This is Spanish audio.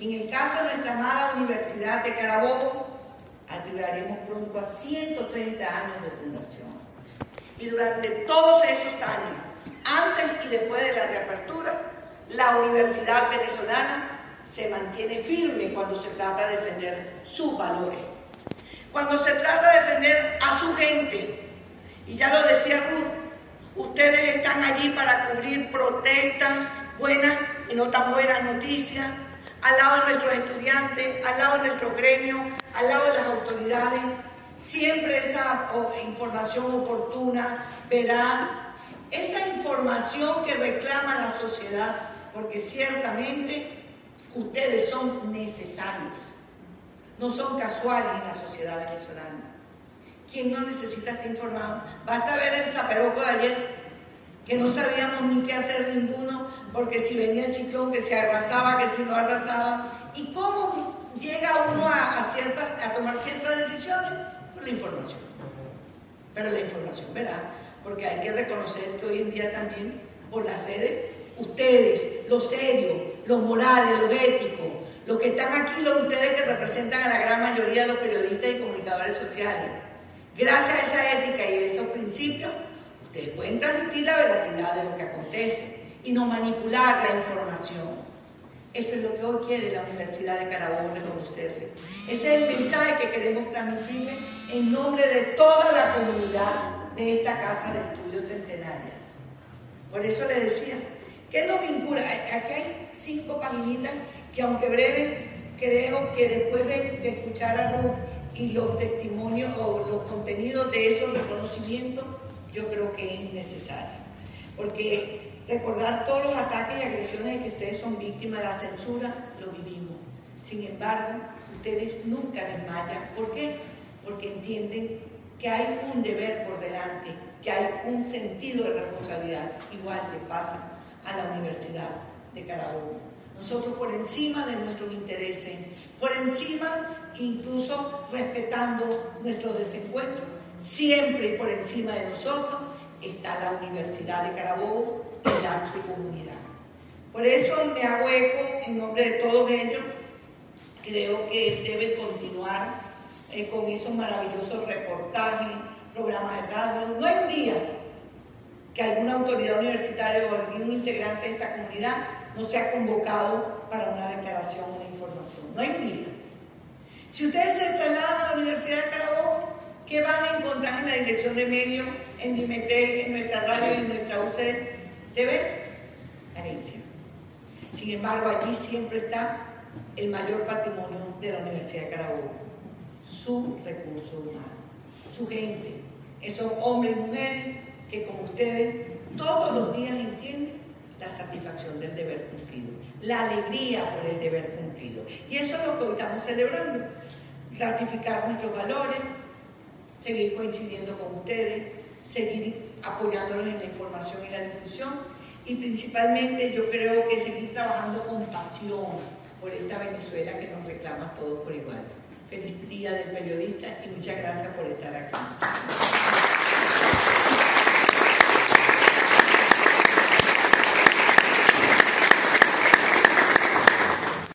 En el caso de nuestra amada Universidad de Carabobo, arribaremos pronto a 130 años de fundación. Y durante todos esos años, antes y después de la reapertura, la Universidad venezolana se mantiene firme cuando se trata de defender sus valores. Cuando se trata de defender a su gente, y ya lo decía Ruth, ustedes están allí para cubrir protestas, buenas y no tan buenas noticias, al lado de nuestros estudiantes, al lado de nuestro gremio, al lado de las autoridades. Siempre esa información oportuna, verá, esa información que reclama la sociedad, porque ciertamente ustedes son necesarios, no son casuales en la sociedad venezolana. ¿Quién no necesita estar informado? Basta ver el zaperoco de ayer, que no sabíamos ni qué hacer ninguno, porque si venía el ciclón, que se arrasaba, que si no arrasaba. ¿Y cómo llega uno a, a tomar ciertas decisiones? Por la información. Pero la información, ¿verdad? Porque hay que reconocer que hoy en día también por las redes, ustedes, los serios, los morales, los éticos, los que están aquí, los ustedes que representan a la gran mayoría de los periodistas y comunicadores sociales, gracias a esa ética y a esos principios, ustedes pueden transmitir la veracidad de lo que acontece y no manipular la información. Eso es lo que hoy quiere la Universidad de Carabobo reconocerle. Ese es el mensaje que queremos transmitirle en nombre de toda la comunidad de esta Casa de Estudios Centenaria. Por eso le decía, ¿qué nos vincula? Aquí hay cinco paginitas que aunque breve, creo que después de, de escuchar a Ruth y los testimonios o los contenidos de esos reconocimientos, yo creo que es necesario. Porque recordar todos los ataques y agresiones de que ustedes son víctimas de la censura, lo vivimos. Sin embargo, ustedes nunca desmayan. ¿Por qué? Porque entienden que hay un deber por delante, que hay un sentido de responsabilidad, igual que pasa a la Universidad de Carabobo. Nosotros por encima de nuestros intereses, por encima incluso respetando nuestros desencuentros, siempre por encima de nosotros está la Universidad de Carabobo y la su comunidad. Por eso me hago eco en nombre de todos ellos. Creo que debe continuar eh, con esos maravillosos reportajes, programas de radio. No hay día que alguna autoridad universitaria o algún integrante de esta comunidad no sea convocado para una declaración, una información. No hay día. Si ustedes se trasladan a la Universidad de Carabobo, ¿qué van a encontrar en la dirección de medios, en Dimetel, en nuestra radio en nuestra UCTV? Carencia. Sin embargo, allí siempre está el mayor patrimonio de la Universidad de Carabobo, su recurso humano, su gente, esos hombres y mujeres que como ustedes todos los días entienden la satisfacción del deber cumplido, la alegría por el deber cumplido. Y eso es lo que hoy estamos celebrando, ratificar nuestros valores, seguir coincidiendo con ustedes, seguir apoyándolos en la información y la difusión y principalmente yo creo que seguir trabajando con pasión por esta Venezuela que nos reclama todos por igual. Feliz día del periodista y muchas gracias por estar aquí.